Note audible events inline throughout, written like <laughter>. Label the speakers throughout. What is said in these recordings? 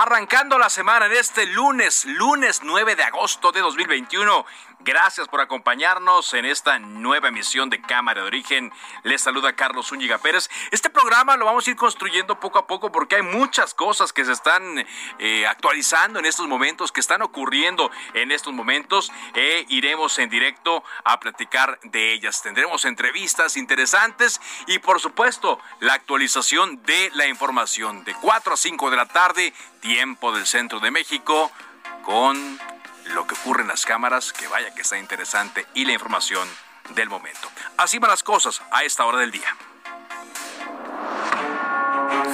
Speaker 1: Arrancando la semana en este lunes, lunes 9 de agosto de 2021. Gracias por acompañarnos en esta nueva emisión de Cámara de Origen. Les saluda Carlos Zúñiga Pérez. Este programa lo vamos a ir construyendo poco a poco porque hay muchas cosas que se están eh, actualizando en estos momentos, que están ocurriendo en estos momentos. E iremos en directo a platicar de ellas. Tendremos entrevistas interesantes y por supuesto la actualización de la información de 4 a 5 de la tarde, tiempo del centro de México, con lo que ocurre en las cámaras, que vaya que está interesante, y la información del momento. Así van las cosas a esta hora del día.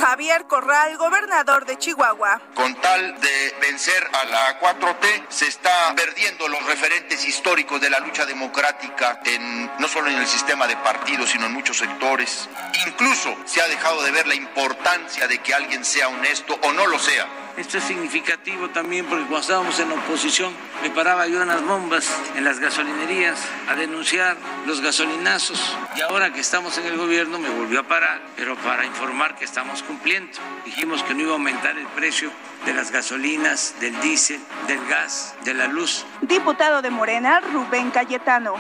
Speaker 2: Javier Corral, gobernador de Chihuahua.
Speaker 3: Con tal de vencer a la 4T, se está perdiendo los referentes históricos de la lucha democrática, en, no solo en el sistema de partidos, sino en muchos sectores. Incluso se ha dejado de ver la importancia de que alguien sea honesto o no lo sea.
Speaker 4: Esto es significativo también porque cuando estábamos en la oposición me paraba yo en las bombas, en las gasolinerías, a denunciar los gasolinazos. Y ahora que estamos en el gobierno me volvió a parar, pero para informar que estamos cumpliendo. Dijimos que no iba a aumentar el precio de las gasolinas, del diésel, del gas, de la luz.
Speaker 2: Diputado de Morena, Rubén Cayetano.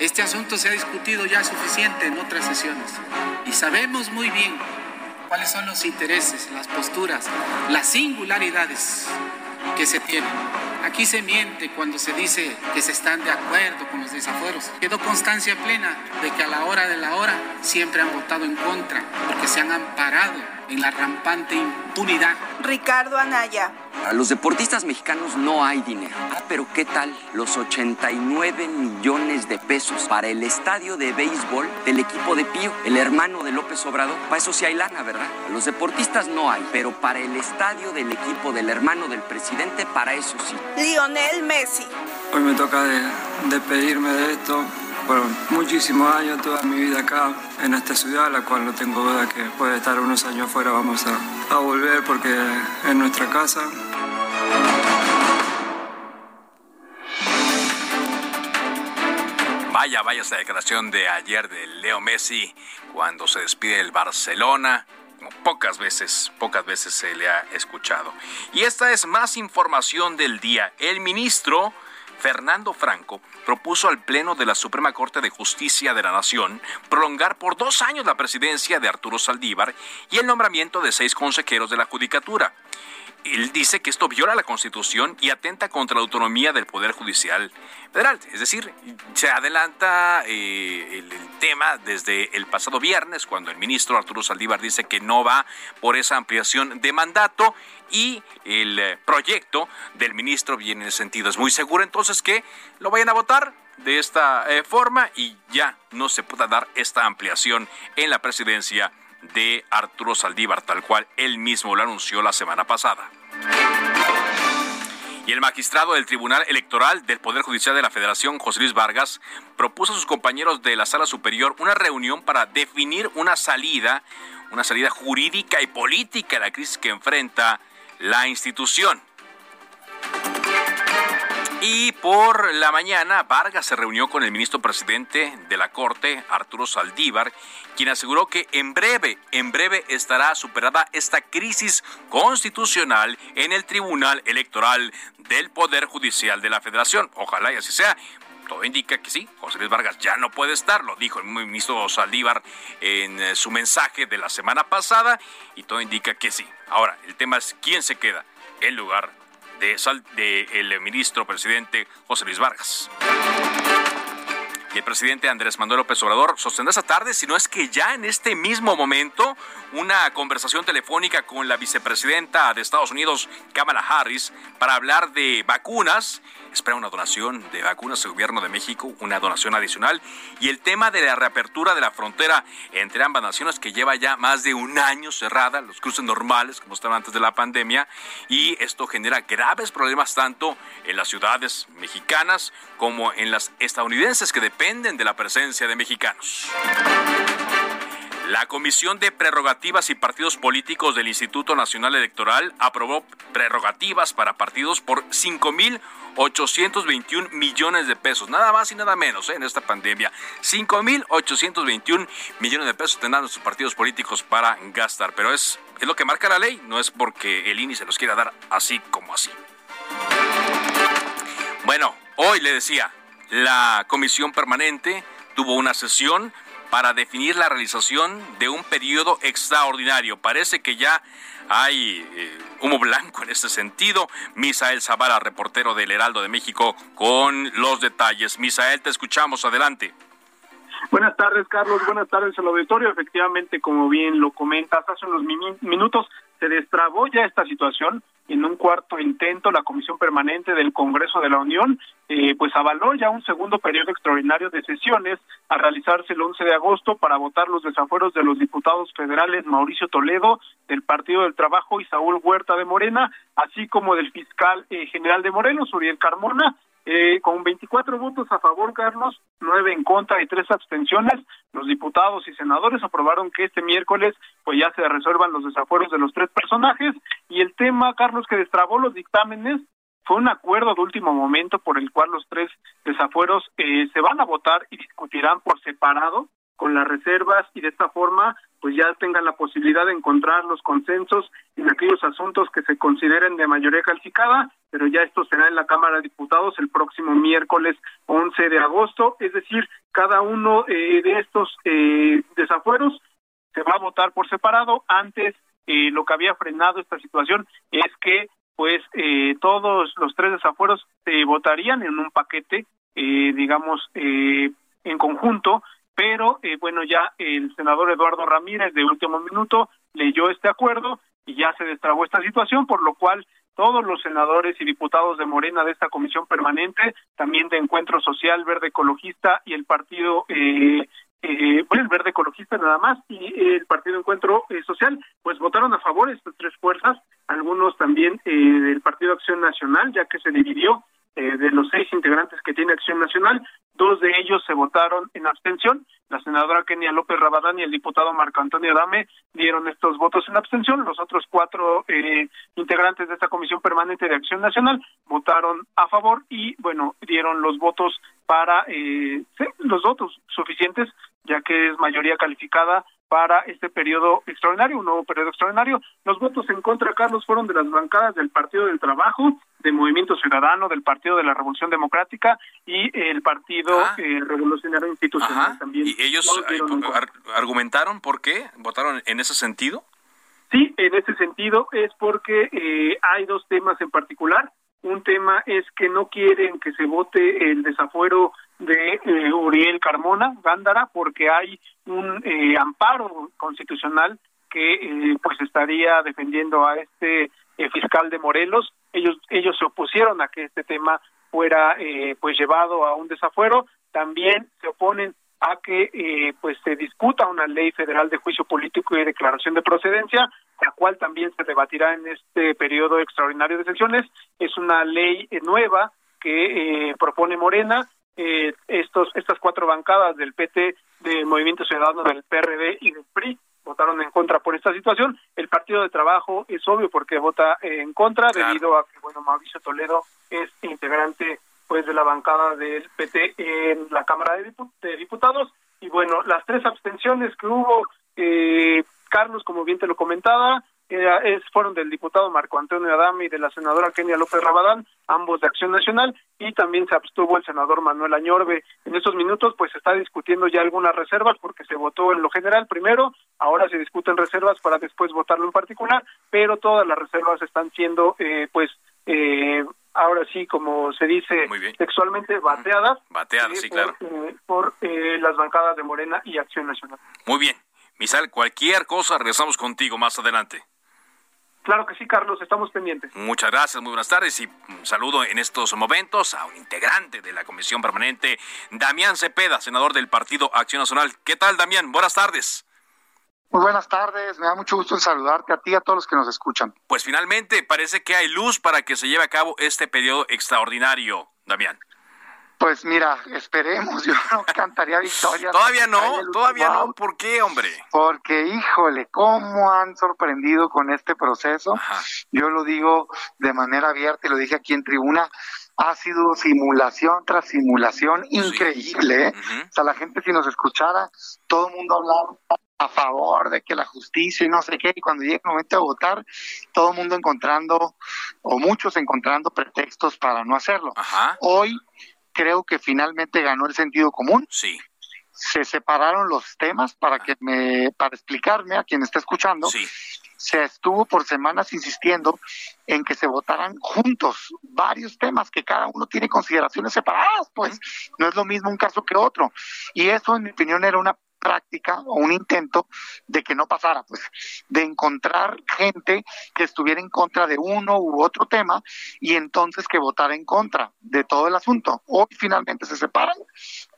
Speaker 5: Este asunto se ha discutido ya suficiente en otras sesiones y sabemos muy bien cuáles son los intereses, las posturas, las singularidades que se tienen. Aquí se miente cuando se dice que se están de acuerdo con los desafueros. Quedó constancia plena de que a la hora de la hora siempre han votado en contra porque se han amparado en la rampante impunidad.
Speaker 2: Ricardo Anaya.
Speaker 6: Para los deportistas mexicanos no hay dinero. Ah, pero ¿qué tal los 89 millones de pesos para el estadio de béisbol del equipo de Pío, el hermano de López Obrador? Para eso sí hay lana, ¿verdad? Para los deportistas no hay, pero para el estadio del equipo del hermano del presidente, para eso sí.
Speaker 2: Lionel Messi.
Speaker 7: Hoy me toca de, despedirme de esto por muchísimos años, toda mi vida acá en esta ciudad, la cual no tengo duda que puede estar unos años afuera, vamos a, volver porque es nuestra casa.
Speaker 1: Vaya, vaya esa declaración de ayer de Leo Messi cuando se despide del Barcelona. Como pocas veces, pocas veces se le ha escuchado. Y esta es más información del día. El ministro Fernando Franco propuso al Pleno de la Suprema Corte de Justicia de la Nación prolongar por dos años la presidencia de Arturo Saldívar y el nombramiento de seis consejeros de la Judicatura. Él dice que esto viola la Constitución y atenta contra la autonomía del Poder Judicial Federal. Es decir, se adelanta eh, el, el, tema desde el pasado viernes, cuando el ministro Arturo Saldívar dice que no va por esa ampliación de mandato y el eh, proyecto del ministro viene en ese sentido. Es muy seguro entonces que lo vayan a votar de esta eh, forma y ya no se pueda dar esta ampliación en la presidencia de Arturo Saldívar, tal cual él mismo lo anunció la semana pasada. Y el magistrado del Tribunal Electoral del Poder Judicial de la Federación, José Luis Vargas, propuso a sus compañeros de la Sala Superior una reunión para definir una salida, una salida jurídica y política a la crisis que enfrenta la institución. Y por la mañana, Vargas se reunió con el ministro presidente de la Corte, Arturo Saldívar, quien aseguró que en breve, en breve estará superada esta crisis constitucional en el Tribunal Electoral del Poder Judicial de la Federación. Ojalá y así sea. todo indica que sí, José Luis Vargas ya no puede estar, lo dijo el ministro Saldívar en eh, su mensaje de la semana pasada y todo indica que sí. Ahora, el tema es quién se queda en lugar de, el ministro presidente José Luis Vargas. El presidente Andrés Manuel López Obrador sostendrá esta tarde, si no es que ya en este mismo momento, una conversación telefónica con la vicepresidenta de Estados Unidos, Kamala Harris, para hablar de vacunas espera una donación de vacunas del gobierno de México, una donación adicional, y el tema de la reapertura de la frontera entre ambas naciones que lleva ya más de un año cerrada, los cruces normales como estaban antes de la pandemia, y esto genera graves problemas tanto en las ciudades mexicanas como en las estadounidenses que dependen de la presencia de mexicanos. La Comisión de Prerrogativas y Partidos Políticos del Instituto Nacional Electoral aprobó prerrogativas para partidos por 5.821 millones de pesos, nada más y nada menos ¿eh? en esta pandemia. 5.821 millones de pesos tendrán sus partidos políticos para gastar, pero es, es lo que marca la ley, no es porque el INI se los quiera dar así como así. Bueno, hoy le decía, la comisión permanente tuvo una sesión para definir la realización de un periodo extraordinario. Parece que ya hay eh, humo blanco en este sentido. Misael Zavala, reportero del Heraldo de México, con los detalles. Misael, te escuchamos. Adelante.
Speaker 8: Buenas tardes, Carlos. Buenas tardes al auditorio. Efectivamente, como bien lo comentas, hace unos minutos se destrabó ya esta situación en un cuarto intento la Comisión Permanente del Congreso de la Unión eh, pues avaló ya un segundo periodo extraordinario de sesiones a realizarse el 11 de agosto para votar los desafueros de los diputados federales Mauricio Toledo del Partido del Trabajo y Saúl Huerta de Morena, así como del fiscal eh, general de Morelos, Uriel Carmona, eh, con 24 votos a favor, Carlos, 9 en contra y 3 abstenciones, los diputados y senadores aprobaron que este miércoles pues ya se resuelvan los desafueros de los tres personajes. Y el tema, Carlos, que destrabó los dictámenes fue un acuerdo de último momento por el cual los tres desafueros eh, se van a votar y discutirán por separado con las reservas y de esta forma pues ya tengan la posibilidad de encontrar los consensos en aquellos asuntos que se consideren de mayoría calificada, pero ya esto será en la Cámara de Diputados el próximo miércoles 11 de agosto, es decir, cada uno eh, de estos eh, desafueros se va a votar por separado. Antes eh, lo que había frenado esta situación es que pues eh, todos los tres desafueros se votarían en un paquete, eh, digamos, en conjunto, pero bueno, ya el senador Eduardo Ramírez de último minuto leyó este acuerdo y ya se destrabó esta situación, por lo cual todos los senadores y diputados de Morena de esta comisión permanente, también de Encuentro Social Verde Ecologista y el partido eh, eh, el Verde Ecologista nada más y el Partido Encuentro eh, Social, pues votaron a favor estas tres fuerzas, algunos también eh, del Partido Acción Nacional, ya que se dividió eh, de los seis integrantes que tiene Acción Nacional, dos de ellos se votaron en abstención, la senadora Kenia López Rabadán y el diputado Marco Antonio Adame dieron estos votos en abstención, los otros cuatro eh, integrantes de esta Comisión Permanente de Acción Nacional votaron a favor y, bueno, dieron los votos para, eh, los votos suficientes, ya que es mayoría calificada para este periodo extraordinario, un nuevo periodo extraordinario. Los votos en contra, Carlos, fueron de las bancadas del Partido del Trabajo, del Movimiento Ciudadano, del Partido de la Revolución Democrática y el Partido ah. eh, Revolucionario Institucional también.
Speaker 1: ¿Y ellos argumentaron por qué votaron en ese sentido?
Speaker 8: Sí, en ese sentido es porque eh, hay dos temas en particular. Un tema es que no quieren que se vote el desafuero de eh, Uriel Carmona, Gándara, porque hay un eh, amparo constitucional que eh, pues estaría defendiendo a este eh, fiscal de Morelos. Ellos ellos se opusieron a que este tema fuera eh, pues llevado a un desafuero. También se oponen a que eh, pues se discuta una ley federal de juicio político y declaración de procedencia, la cual también se debatirá en este periodo extraordinario de sesiones. Es una ley nueva que propone Morena. Eh, estos estas cuatro bancadas del PT, del Movimiento Ciudadano, del PRD y del PRI votaron en contra por esta situación. El Partido de Trabajo es obvio porque vota en contra debido a que bueno Mauricio Toledo es integrante pues de la bancada del PT en la Cámara de, Diputados y bueno las tres abstenciones que hubo eh, Carlos como bien te lo comentaba es, fueron del diputado Marco Antonio Adame y de la senadora Kenia López Rabadán, ambos de Acción Nacional, y también se abstuvo el senador Manuel Añorbe. En estos minutos, pues se está discutiendo ya algunas reservas porque se votó en lo general primero, ahora se discuten reservas para después votarlo en particular, pero todas las reservas están siendo, eh, pues, eh, ahora sí, como se dice sexualmente, bateadas.
Speaker 1: Bateadas, sí, claro.
Speaker 8: por las bancadas de Morena y Acción Nacional.
Speaker 1: Muy bien. Misal, cualquier cosa, regresamos contigo más adelante.
Speaker 8: Claro que sí, Carlos, estamos pendientes.
Speaker 1: Muchas gracias, muy buenas tardes y saludo en estos momentos a un integrante de la Comisión Permanente, Damián Cepeda, senador del Partido Acción Nacional. ¿Qué tal, Damián? Buenas tardes.
Speaker 9: Muy buenas tardes, me da mucho gusto saludarte a ti y a todos los que nos escuchan.
Speaker 1: Pues finalmente parece que hay luz para que se lleve a cabo este periodo extraordinario, Damián.
Speaker 9: Pues mira, esperemos, <laughs> yo no cantaría victoria.
Speaker 1: todavía no, todavía no, ¿por qué, hombre?
Speaker 9: Porque, híjole, cómo han sorprendido con este proceso. Yo lo digo de manera abierta y lo dije aquí en tribuna, ha sido simulación tras simulación increíble. ¿eh? O sea, la gente si nos escuchara, todo el mundo hablaba a favor de que la justicia y no sé qué, y cuando llega el momento de votar, todo el mundo encontrando, o muchos encontrando pretextos para no hacerlo. Hoy creo que finalmente ganó el sentido común.
Speaker 1: Sí.
Speaker 9: Se separaron los temas para que me, para explicarme a quien está escuchando.
Speaker 1: Sí.
Speaker 9: Se estuvo por semanas insistiendo en que se votaran juntos varios temas que cada uno tiene consideraciones separadas, pues no es lo mismo un caso que otro. Y eso, en mi opinión, era una práctica o un intento de que no pasara, pues, de encontrar gente que estuviera en contra de uno u otro tema y entonces que votara en contra de todo el asunto. Hoy finalmente se separan,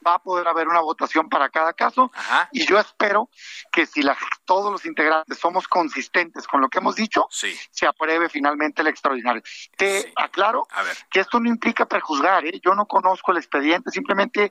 Speaker 9: va a poder haber una votación para cada caso. Y yo espero que si la, todos los integrantes somos consistentes con lo que hemos dicho, se apruebe finalmente el extraordinario. Te aclaro que esto no implica prejuzgar, ¿eh? yo no conozco el expediente, simplemente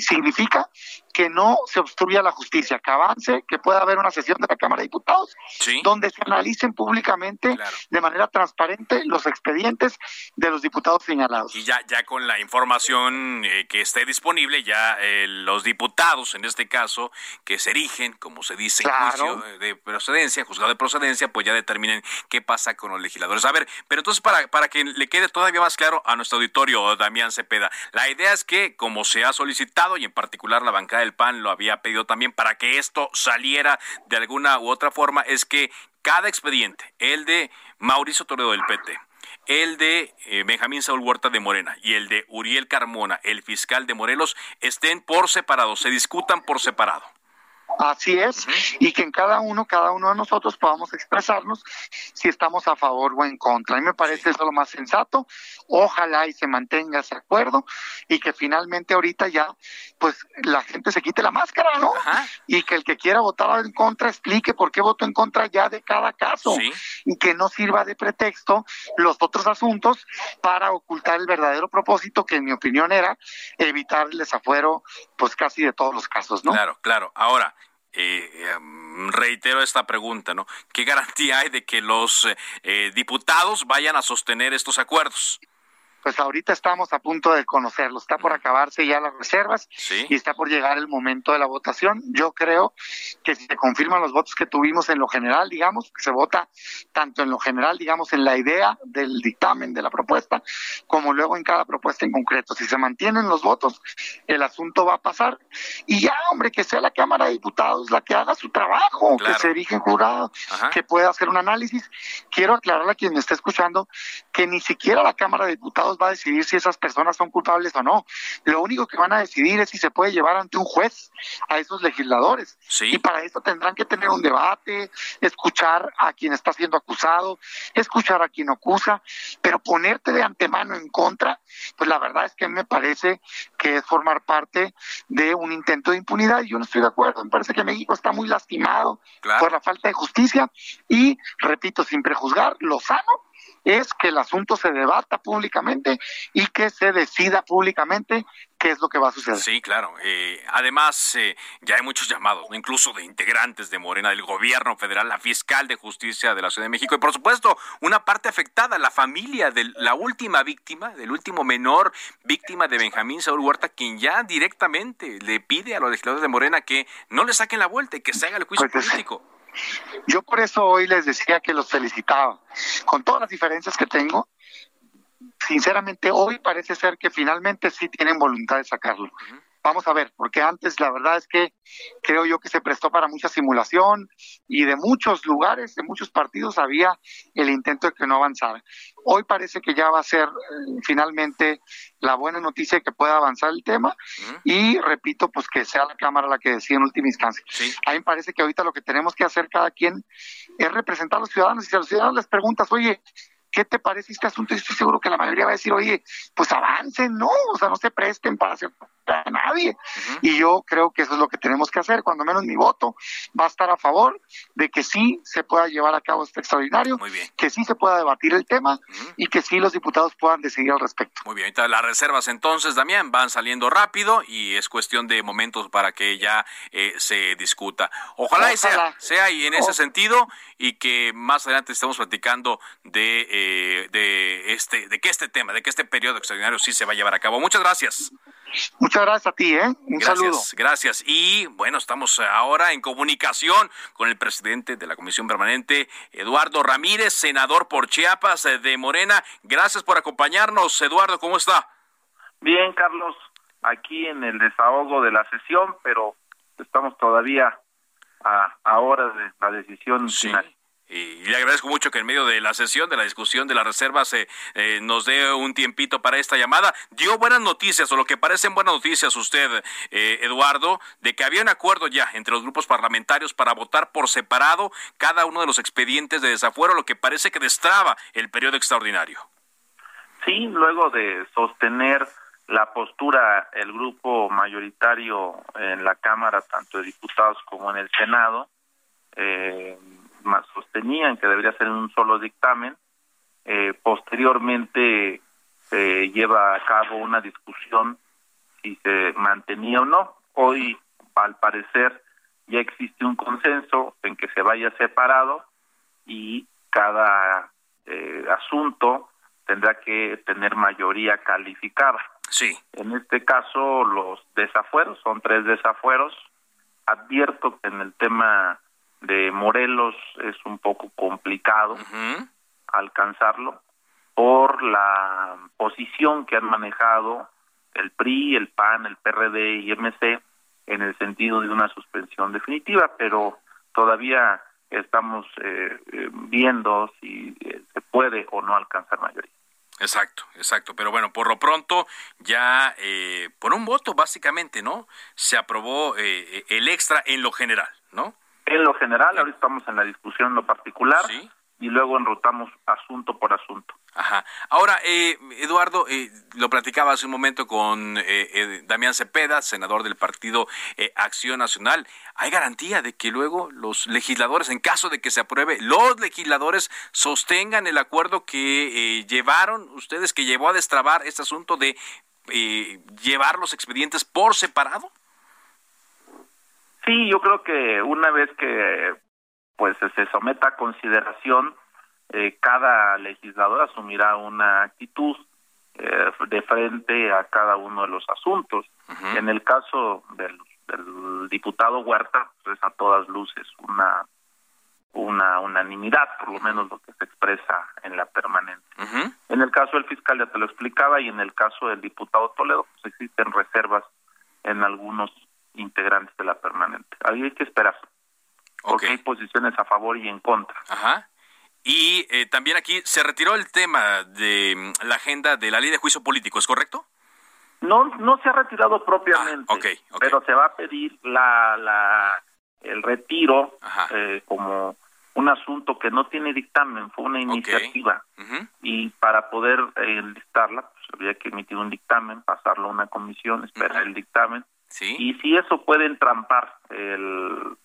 Speaker 9: significa que no se obstruya la justicia, que avance, que pueda haber una sesión de la Cámara de Diputados donde se analicen públicamente de manera transparente los expedientes de los diputados señalados.
Speaker 1: Y ya, ya con la información eh, que esté disponible, ya eh, los diputados, en este caso, que se erigen, como se dice en juicio de procedencia, juzgado de procedencia, pues ya determinen qué pasa con los legisladores. A ver, pero entonces para, para que le quede todavía más claro a nuestro auditorio, Damián Cepeda, la idea es que, como se ha solicitado, y en particular la bancada del PAN lo había pedido también para que esto saliera de alguna u otra forma, es que cada expediente, el de Mauricio Toledo del PT, el de eh, Benjamín Saúl Huerta de Morena y el de Uriel Carmona, el fiscal de Morelos, estén por separado, se discutan por separado.
Speaker 9: Así es, y que en cada uno, cada uno de nosotros podamos expresarnos si estamos a favor o en contra. A mí me parece eso lo más sensato. Ojalá y se mantenga ese acuerdo y que finalmente ahorita ya, pues la gente se quite la máscara, ¿no? Y que el que quiera votar en contra explique por qué votó en contra ya de cada caso y que no sirva de pretexto los otros asuntos para ocultar el verdadero propósito que en mi opinión era evitar el desafuero, pues casi de todos los casos, ¿no?
Speaker 1: Claro, claro. Ahora, eh, em, reitero esta pregunta, ¿no? ¿Qué garantía hay de que los eh, diputados vayan a sostener estos acuerdos?
Speaker 9: Pues ahorita estamos a punto de conocerlo. Está por acabarse ya las reservas y está por llegar el momento de la votación. Yo creo que si se confirman los votos que tuvimos en lo general, digamos, que se vota tanto en lo general, digamos, en la idea del dictamen de la propuesta, como luego en cada propuesta en concreto. Si se mantienen los votos, el asunto va a pasar. Y ya, hombre, que sea la Cámara de Diputados la que haga su trabajo, que se erige en jurado, que pueda hacer un análisis. Quiero aclararle a quien me está escuchando que ni siquiera la Cámara de Diputados va a decidir si esas personas son culpables o no. Lo único que van a decidir es si se puede llevar ante un juez a esos legisladores. Y para eso tendrán que tener un debate, escuchar a quien está siendo acusado, escuchar a quien acusa, pero ponerte de antemano en contra, pues la verdad es que me parece que es formar parte de un intento de impunidad y yo no estoy de acuerdo. Me parece que México está muy lastimado por la falta de justicia y, repito, sin prejuzgar, lo sano es que el asunto se debata públicamente y que se decida públicamente qué es lo que va a suceder.
Speaker 1: Sí, claro. Eh, además, eh, ya hay muchos llamados, incluso de integrantes de Morena, del gobierno federal, la fiscal de justicia de la Ciudad de México y, por supuesto, una parte afectada, la familia de la última víctima, del último menor víctima de Benjamín Saúl Huerta, quien ya directamente le pide a los legisladores de Morena que no le saquen la vuelta y que se haga el juicio pues político
Speaker 9: Yo por eso hoy les decía que los felicitaba. Con todas las diferencias que tengo, sinceramente hoy parece ser que finalmente sí tienen voluntad de sacarlo. Vamos a ver, porque antes la verdad es que creo yo que se prestó para mucha simulación y de muchos lugares, de muchos partidos había el intento de que no avanzara. Hoy parece que ya va a ser eh, finalmente la buena noticia que pueda avanzar el tema y repito, pues que sea la Cámara la que decida en última instancia. A mí me parece que ahorita lo que tenemos que hacer cada quien es representar a los ciudadanos y si a los ciudadanos les preguntas, oye, ¿qué te parece este asunto? Y estoy seguro que la mayoría va a decir, oye, pues avancen, ¿no? O sea, no se presten para hacer a nadie. Y yo creo que eso es lo que tenemos que hacer. Cuando menos mi voto va a estar a favor de que sí se pueda llevar a cabo este extraordinario, que sí se pueda debatir el tema y que sí los diputados puedan decidir al respecto.
Speaker 1: Muy bien, las reservas entonces, Damián, van saliendo rápido y es cuestión de momentos para que ya eh, se discuta. Ojalá, y sea, sea y en ese sentido y que más adelante estemos platicando de, eh, de, este, de que este tema, de que este periodo extraordinario sí se va a llevar a cabo. Muchas gracias.
Speaker 9: Muchas gracias a ti, ¿eh? Un
Speaker 1: gracias,
Speaker 9: saludo.
Speaker 1: Gracias. Y bueno, estamos ahora en comunicación con el presidente de la Comisión Permanente, Eduardo Ramírez, senador por Chiapas eh, de Morena. Gracias por acompañarnos, Eduardo. ¿Cómo está?
Speaker 10: Bien, Carlos. Aquí en el desahogo de la sesión, pero estamos todavía a, a horas de la decisión final.
Speaker 1: Y le agradezco mucho que en medio de la sesión, de la discusión de las reservas, eh, eh, nos dé un tiempito para esta llamada. Dio buenas noticias, o lo que parecen buenas noticias usted, eh, Eduardo, de que había un acuerdo ya entre los grupos parlamentarios para votar por separado cada uno de los expedientes de desafuero, lo que parece que destraba el periodo extraordinario.
Speaker 10: Sí, luego de sostener la postura el grupo mayoritario en la Cámara, tanto de diputados como en el Senado, eh, sostenían que debería ser un solo dictamen. Eh, posteriormente se lleva a cabo una discusión si se mantenía o no. Hoy, al parecer, ya existe un consenso en que se vaya separado y cada eh, asunto tendrá que tener mayoría calificada.
Speaker 1: Sí.
Speaker 10: En este caso, los desafueros, son tres desafueros. Advierto que en el tema de Morelos es un poco complicado alcanzarlo por la posición que han manejado el PRI, el PAN, el PRD y MC en el sentido de una suspensión definitiva, pero todavía estamos eh, eh, viendo si eh, se puede o no alcanzar mayoría.
Speaker 1: Exacto, exacto. Pero bueno, por lo pronto ya por un voto básicamente, ¿no? Se aprobó el extra en lo general, ¿no?
Speaker 10: En lo general, ahora estamos en la discusión en lo particular y luego enrutamos asunto por asunto.
Speaker 1: Ajá. Ahora, eh, Eduardo, eh, lo platicaba hace un momento con eh, Damián Cepeda, senador del partido Acción Nacional. ¿Hay garantía de que luego los legisladores, en caso de que se apruebe, los legisladores sostengan el acuerdo que llevaron ustedes, que llevó a destrabar este asunto de llevar los expedientes por separado?
Speaker 10: Sí, yo creo que una vez que pues se someta a consideración, eh, cada legislador asumirá una actitud eh, de frente a cada uno de los asuntos. En el caso del, diputado Huerta, pues a todas luces una una unanimidad, por lo menos lo que se expresa en la permanente. En el caso del fiscal ya te lo explicaba y en el caso del diputado Toledo pues existen reservas en algunos integrantes de la permanente. Ahí hay que esperar. Porque hay posiciones a favor y en contra.
Speaker 1: Ajá. Y eh, también aquí se retiró el tema de mm, la agenda de la ley de juicio político, ¿es correcto?
Speaker 10: No, no se ha retirado propiamente,
Speaker 1: ah,
Speaker 10: pero se va a pedir la, la el retiro eh, como un asunto que no tiene dictamen, fue una iniciativa y para poder eh, enlistarla pues, había que emitir un dictamen, pasarlo a una comisión, esperar el dictamen y si eso puede entrampar el,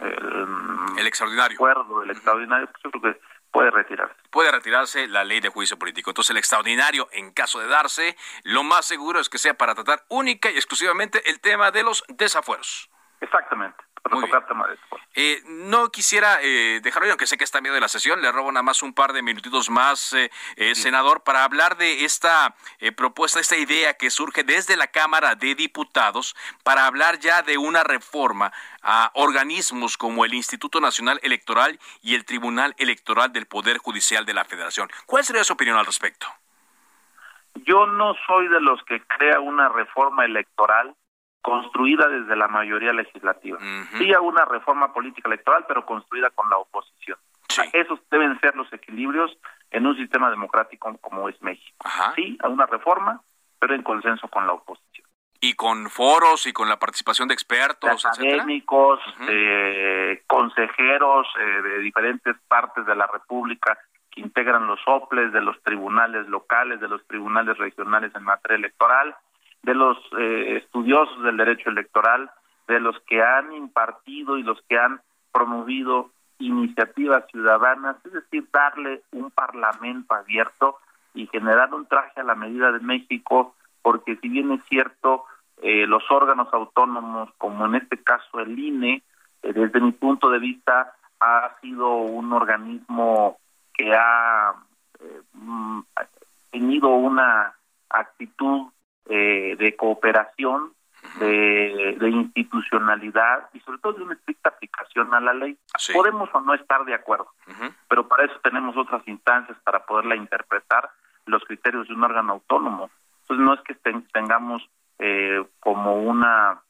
Speaker 1: el, extraordinario.
Speaker 10: acuerdo del extraordinario, pues yo creo que puede retirarse.
Speaker 1: Puede retirarse la ley de juicio político. Entonces el extraordinario, en caso de darse, lo más seguro es que sea para tratar única y exclusivamente el tema de los desafueros.
Speaker 10: Exactamente. Pero tocar tema de
Speaker 1: eh, no quisiera eh, dejarlo, aunque sé que está en medio de la sesión, le robo nada más un par de minutitos más, eh, eh senador, para hablar de esta propuesta, esta idea que surge desde la Cámara de Diputados para hablar ya de una reforma a organismos como el Instituto Nacional Electoral y el Tribunal Electoral del Poder Judicial de la Federación. ¿Cuál sería su opinión al respecto?
Speaker 10: Yo no soy de los que crea una reforma electoral construida desde la mayoría legislativa. Sí a una reforma política electoral, pero construida con la oposición. Esos deben ser los equilibrios en un sistema democrático como es México. Sí a una reforma, pero en consenso con la oposición.
Speaker 1: Y con foros y con la participación de expertos,
Speaker 10: académicos, consejeros eh, de diferentes partes de la República que integran los OPLES, de los tribunales locales, de los tribunales regionales en materia electoral, de los eh, estudiosos del derecho electoral, de los que han impartido y los que han promovido iniciativas ciudadanas, es decir, darle un parlamento abierto y generar un traje a la medida de México, porque si bien es cierto, eh, los órganos autónomos, como en este caso el INE, eh, desde mi punto de vista, ha sido un organismo que ha mm, tenido una actitud eh, de cooperación, de, institucionalidad y sobre todo de una estricta aplicación a la ley. Podemos o no estar de acuerdo, pero para eso tenemos otras instancias para poderla interpretar los criterios de un órgano autónomo. Entonces no es que tengamos eh, como una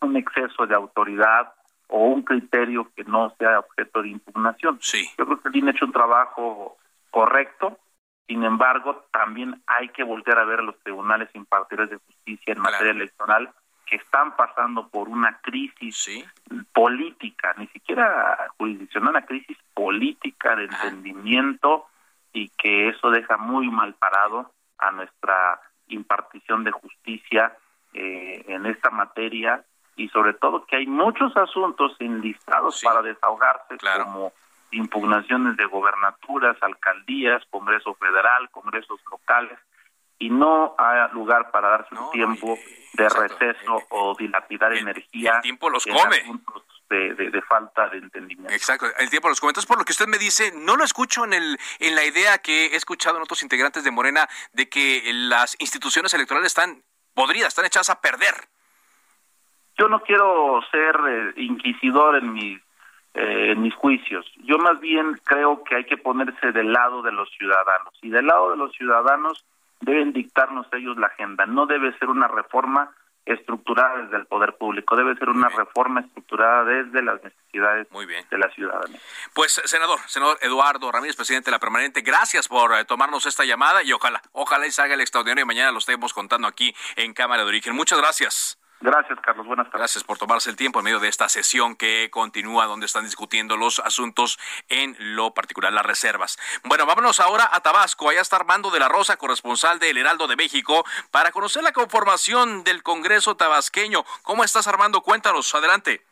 Speaker 10: un exceso de autoridad o un criterio que no sea objeto de impugnación. Yo creo que el ha hecho un trabajo correcto, sin embargo, también hay que volver a ver a los tribunales impartidos de justicia en materia electoral que están pasando por una crisis política, ni siquiera jurisdiccional, una crisis política de entendimiento y que eso deja muy mal parado a nuestra impartición de justicia eh, en esta materia. Y sobre todo que hay muchos asuntos enlistados para desahogarse como impugnaciones de gobernaturas, alcaldías, Congreso Federal, Congresos locales, y no hay lugar para darse un tiempo de receso o dilapidar energía.
Speaker 1: El tiempo los come.
Speaker 10: De, de, falta de entendimiento.
Speaker 1: Exacto, el tiempo los come. Entonces, por lo que usted me dice, no lo escucho en, el, en la idea que he escuchado en otros integrantes de Morena de que las instituciones electorales están podridas, están echadas a perder.
Speaker 10: Yo no quiero ser eh, inquisidor en mis eh, en mis juicios. Yo más bien creo que hay que ponerse del lado de los ciudadanos y del lado de los ciudadanos deben dictarnos ellos la agenda. No debe ser una reforma estructurada desde el poder público, debe ser una reforma estructurada desde las necesidades de la ciudadanía.
Speaker 1: Pues senador, senador Eduardo Ramírez, presidente de la permanente, gracias por eh, tomarnos esta llamada y ojalá, ojalá y salga el extraordinario y mañana lo estemos contando aquí en Cámara de Origen. Muchas gracias.
Speaker 10: Gracias, Carlos. Buenas tardes.
Speaker 1: Gracias por tomarse el tiempo en medio de esta sesión que continúa, donde están discutiendo los asuntos en lo particular, las reservas. Bueno, vámonos ahora a Tabasco. Allá está Armando de la Rosa, corresponsal del Heraldo de México, para conocer la conformación del Congreso tabasqueño. ¿Cómo estás, Armando? Cuéntanos. Adelante.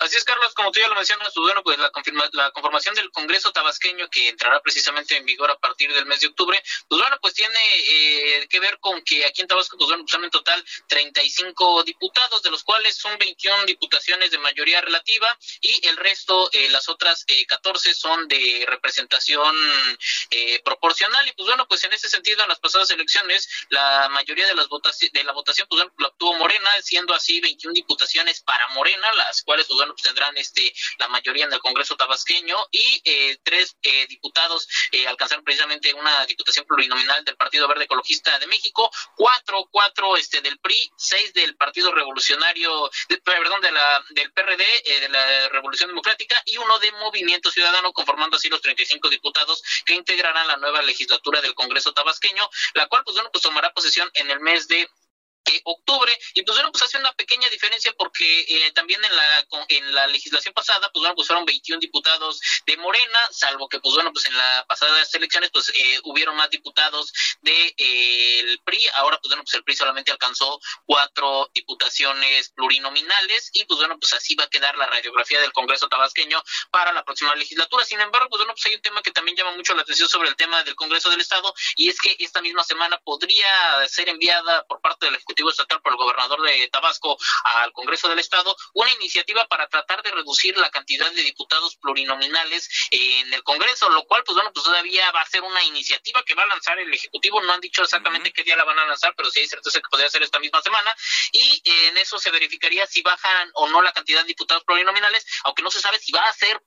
Speaker 11: Así es, Carlos, como tú ya lo mencionas, pues bueno, pues la, la conformación del Congreso tabasqueño que entrará precisamente en vigor a partir del mes de octubre, pues bueno, pues tiene eh, que ver con que aquí en Tabasco, pues bueno, pues en total 35 diputados, de los cuales son 21 diputaciones de mayoría relativa y el resto, eh, las otras eh, 14 son de representación eh, proporcional. Y pues bueno, pues en ese sentido, en las pasadas elecciones, la mayoría de las votaciones, de la votación, pues bueno, la obtuvo Morena, siendo así 21 diputaciones para Morena, las cuales pues bueno, pues tendrán este la mayoría en el Congreso tabasqueño y eh, tres eh, diputados eh, alcanzaron precisamente una diputación plurinominal del Partido Verde Ecologista de México, cuatro, cuatro este del PRI, seis del Partido Revolucionario, perdón, de del PRD, de la Revolución Democrática y uno de Movimiento Ciudadano, conformando así los 35 diputados que integrarán la nueva legislatura del Congreso tabasqueño, la cual pues bueno, pues tomará posesión en el mes de octubre y pues bueno pues hace una pequeña diferencia porque eh, también en la en la legislación pasada pues bueno pues fueron 21 diputados de Morena salvo que pues bueno pues en las pasadas elecciones pues eh, hubieron más diputados de eh, el PRI ahora pues bueno pues el PRI solamente alcanzó cuatro diputaciones plurinominales y pues bueno pues así va a quedar la radiografía del Congreso tabasqueño para la próxima legislatura. Sin embargo pues bueno pues hay un tema que también llama mucho la atención sobre el tema del Congreso del Estado y es que esta misma semana podría ser enviada por parte del Ejecutivo Ejecutivo Estatal por el gobernador de Tabasco al Congreso del Estado una iniciativa para tratar de reducir la cantidad de diputados plurinominales en el Congreso, lo cual, pues bueno, pues todavía va a ser una iniciativa que va a lanzar el Ejecutivo. No han dicho exactamente qué día la van a lanzar, pero sí hay certeza que podría ser esta misma semana. Y en eso se verificaría si bajan o no la cantidad de diputados plurinominales, aunque no se sabe si va a ser,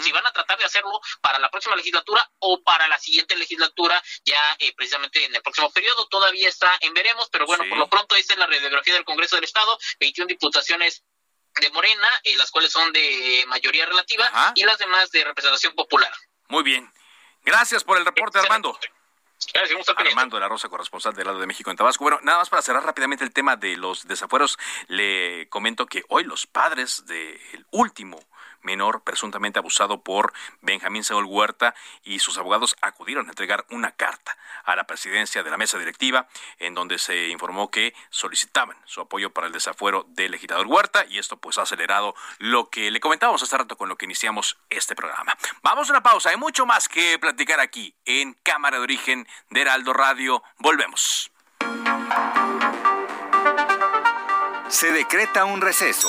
Speaker 11: si van a tratar de hacerlo para la próxima legislatura o para la siguiente legislatura, ya eh, precisamente en el próximo periodo. Todavía está en veremos, pero bueno, por lo pronto esta es la radiografía del Congreso del Estado, 21 diputaciones de Morena, eh, las cuales son de mayoría relativa, y las demás de representación popular.
Speaker 1: Muy bien. Gracias por el reporte, Armando. Armando de la Rosa, corresponsal del lado de México en Tabasco. Bueno, nada más para cerrar rápidamente el tema de los desafueros, le comento que hoy los padres del último menor presuntamente abusado por Benjamín Saúl Huerta y sus abogados acudieron a entregar una carta a la presidencia de la mesa directiva en donde se informó que solicitaban su apoyo para el desafuero del legislador Huerta y esto pues ha acelerado lo que le comentábamos hace rato con lo que iniciamos este programa. Vamos a una pausa, hay mucho más que platicar aquí en Cámara de Origen de Heraldo Radio. Volvemos.
Speaker 12: Se decreta un receso.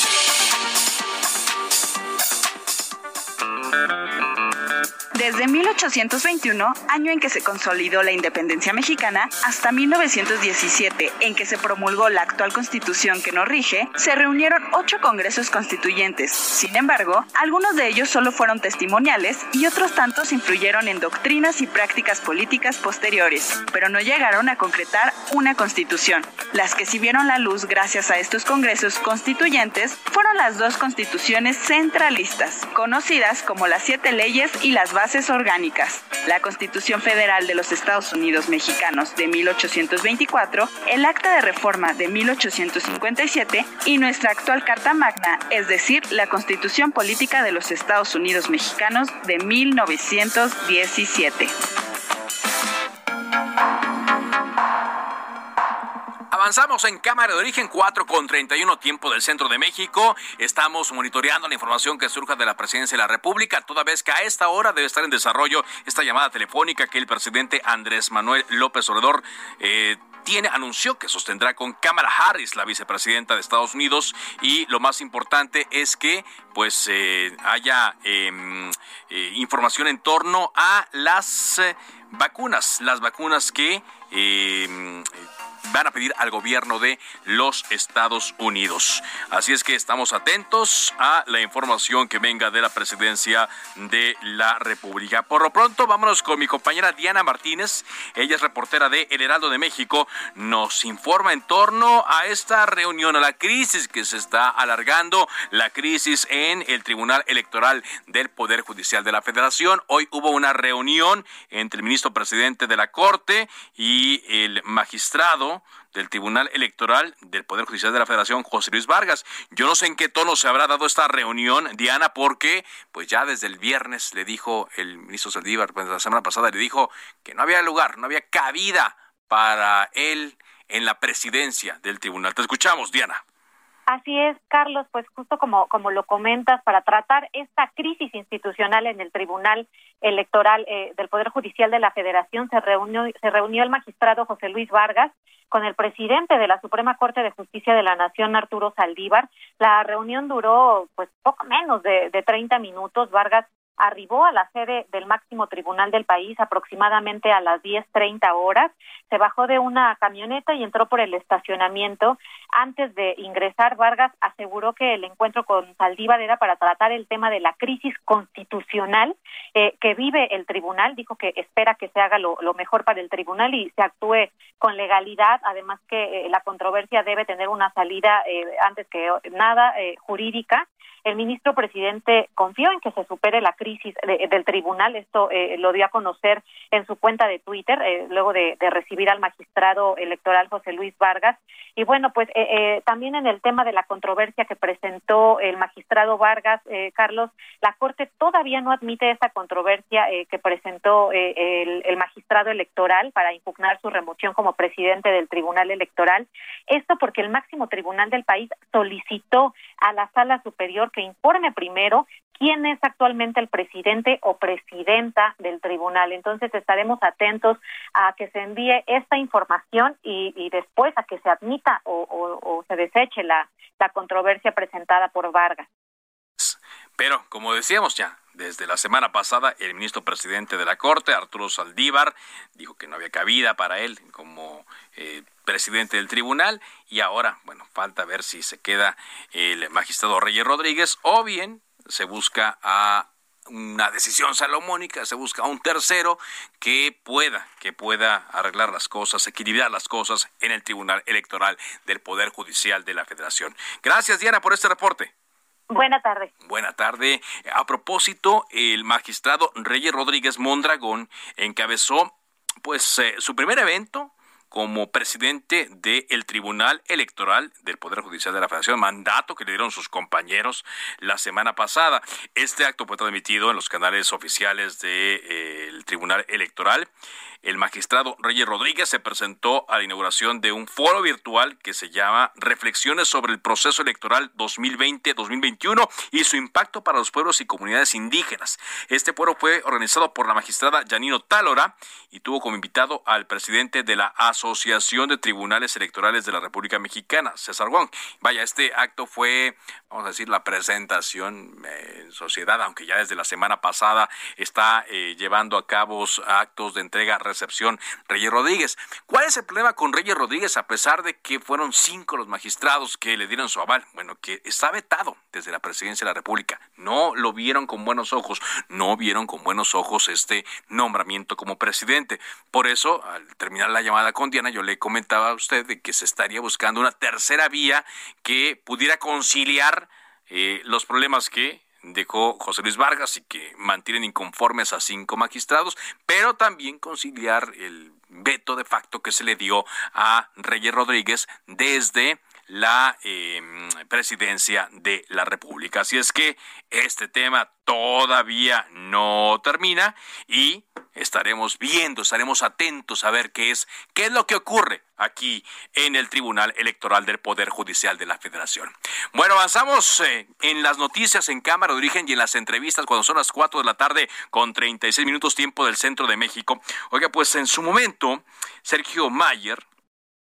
Speaker 13: Desde 1821, año en que se consolidó la independencia mexicana, hasta 1917, en que se promulgó la actual constitución que nos rige, se reunieron ocho congresos constituyentes. Sin embargo, algunos de ellos solo fueron testimoniales y otros tantos influyeron en doctrinas y prácticas políticas posteriores, pero no llegaron a concretar una constitución. Las que sí vieron la luz gracias a estos congresos constituyentes fueron las dos constituciones centralistas, conocidas como las siete leyes y las bases orgánicas, la Constitución Federal de los Estados Unidos Mexicanos de 1824, el Acta de Reforma de 1857 y nuestra actual Carta Magna, es decir, la Constitución Política de los Estados Unidos Mexicanos de 1917.
Speaker 1: Avanzamos en Cámara de Origen 4 con 31 tiempo del centro de México. Estamos monitoreando la información que surja de la presidencia de la República, toda vez que a esta hora debe estar en desarrollo esta llamada telefónica que el presidente Andrés Manuel López Obrador eh, tiene, anunció que sostendrá con Kamala Harris, la vicepresidenta de Estados Unidos, y lo más importante es que pues eh, haya em, eh, información en torno a las vacunas, las vacunas que em, van a pedir al gobierno de los Estados Unidos. Así es que estamos atentos a la información que venga de la presidencia de la República. Por lo pronto, vámonos con mi compañera Diana Martínez. Ella es reportera de El Heraldo de México. Nos informa en torno a esta reunión, a la crisis que se está alargando, la crisis en el Tribunal Electoral del Poder Judicial de la Federación. Hoy hubo una reunión entre el ministro presidente de la Corte y el magistrado del Tribunal Electoral del Poder Judicial de la Federación, José Luis Vargas. Yo no sé en qué tono se habrá dado esta reunión, Diana, porque pues ya desde el viernes le dijo el ministro Saldívar, pues, la semana pasada le dijo que no había lugar, no había cabida para él en la presidencia del tribunal. Te escuchamos, Diana.
Speaker 14: Así es, Carlos, pues justo como, como lo comentas, para tratar esta crisis institucional en el Tribunal Electoral eh, del Poder Judicial de la Federación se reunió, se reunió el magistrado José Luis Vargas con el presidente de la Suprema Corte de Justicia de la Nación, Arturo Saldívar. La reunión duró pues poco menos de, de 30 minutos. Vargas arribó a la sede del máximo tribunal del país aproximadamente a las 10.30 horas, se bajó de una camioneta y entró por el estacionamiento. Antes de ingresar, Vargas aseguró que el encuentro con Saldívar era para tratar el tema de la crisis constitucional eh, que vive el tribunal. Dijo que espera que se haga lo, mejor para el tribunal y se actúe con legalidad. Además que eh, la controversia debe tener una salida eh, antes que nada jurídica el ministro presidente confió en que se supere la crisis del tribunal. Esto eh, lo dio a conocer en su cuenta de Twitter, eh, luego de, recibir al magistrado electoral José Luis Vargas. Y bueno, pues eh, también en el tema de la controversia que presentó el magistrado Vargas, Carlos, la Corte todavía no admite esa controversia que presentó el, el magistrado electoral para impugnar su remoción como presidente del Tribunal Electoral. Esto porque el máximo tribunal del país solicitó a la Sala Superior que informe primero quién es actualmente el presidente o presidenta del tribunal. Entonces estaremos atentos a que se envíe esta información y, después a que se admita o, se deseche la, la controversia presentada por Vargas.
Speaker 1: Pero, como decíamos ya, desde la semana pasada, el ministro presidente de la Corte, Arturo Saldívar, dijo que no había cabida para él como eh, presidente del tribunal y ahora, bueno, falta ver si se queda el magistrado Reyes Rodríguez o bien se busca a una decisión salomónica, se busca un tercero que pueda, que pueda arreglar las cosas, equilibrar las cosas en el Tribunal Electoral del Poder Judicial de la Federación. Gracias, Diana, por este reporte.
Speaker 14: Buena tarde.
Speaker 1: Buena tarde. A propósito, el magistrado Reyes Rodríguez Mondragón encabezó pues eh, su primer evento como presidente del Tribunal Electoral del Poder Judicial de la Federación, mandato que le dieron sus compañeros la semana pasada. Este acto fue transmitido en los canales oficiales del de, eh, Tribunal Electoral el magistrado Reyes Rodríguez se presentó a la inauguración de un foro virtual que se llama Reflexiones sobre el proceso electoral 2020-2021 y su impacto para los pueblos y comunidades indígenas. Este foro fue organizado por la magistrada Janino Tálora y tuvo como invitado al presidente de la Asociación de Tribunales Electorales de la República Mexicana, César Wong. Vaya, este acto fue, vamos a decir, la presentación eh, en sociedad, aunque ya desde la semana pasada está eh, llevando a cabo actos de entrega recepción Reyes Rodríguez. ¿Cuál es el problema con Reyes Rodríguez a pesar de que fueron cinco los magistrados que le dieron su aval? Bueno, que está vetado desde la presidencia de la República. No lo vieron con buenos ojos, no vieron con buenos ojos este nombramiento como presidente. Por eso, al terminar la llamada con Diana, yo le comentaba a usted de que se estaría buscando una tercera vía que pudiera conciliar eh, los problemas que dejó José Luis Vargas y que mantienen inconformes a cinco magistrados, pero también conciliar el veto de facto que se le dio a Reyes Rodríguez desde la em, presidencia de la República. Así es que este tema todavía no termina y estaremos viendo, estaremos atentos a ver qué es, qué es lo que ocurre aquí en el Tribunal Electoral del Poder Judicial de la Federación. Bueno, avanzamos eh, en las noticias en Cámara de Origen y en las entrevistas cuando son las 4 de la tarde con 36 minutos tiempo del centro de México. Oiga, pues en su momento, Sergio Mayer,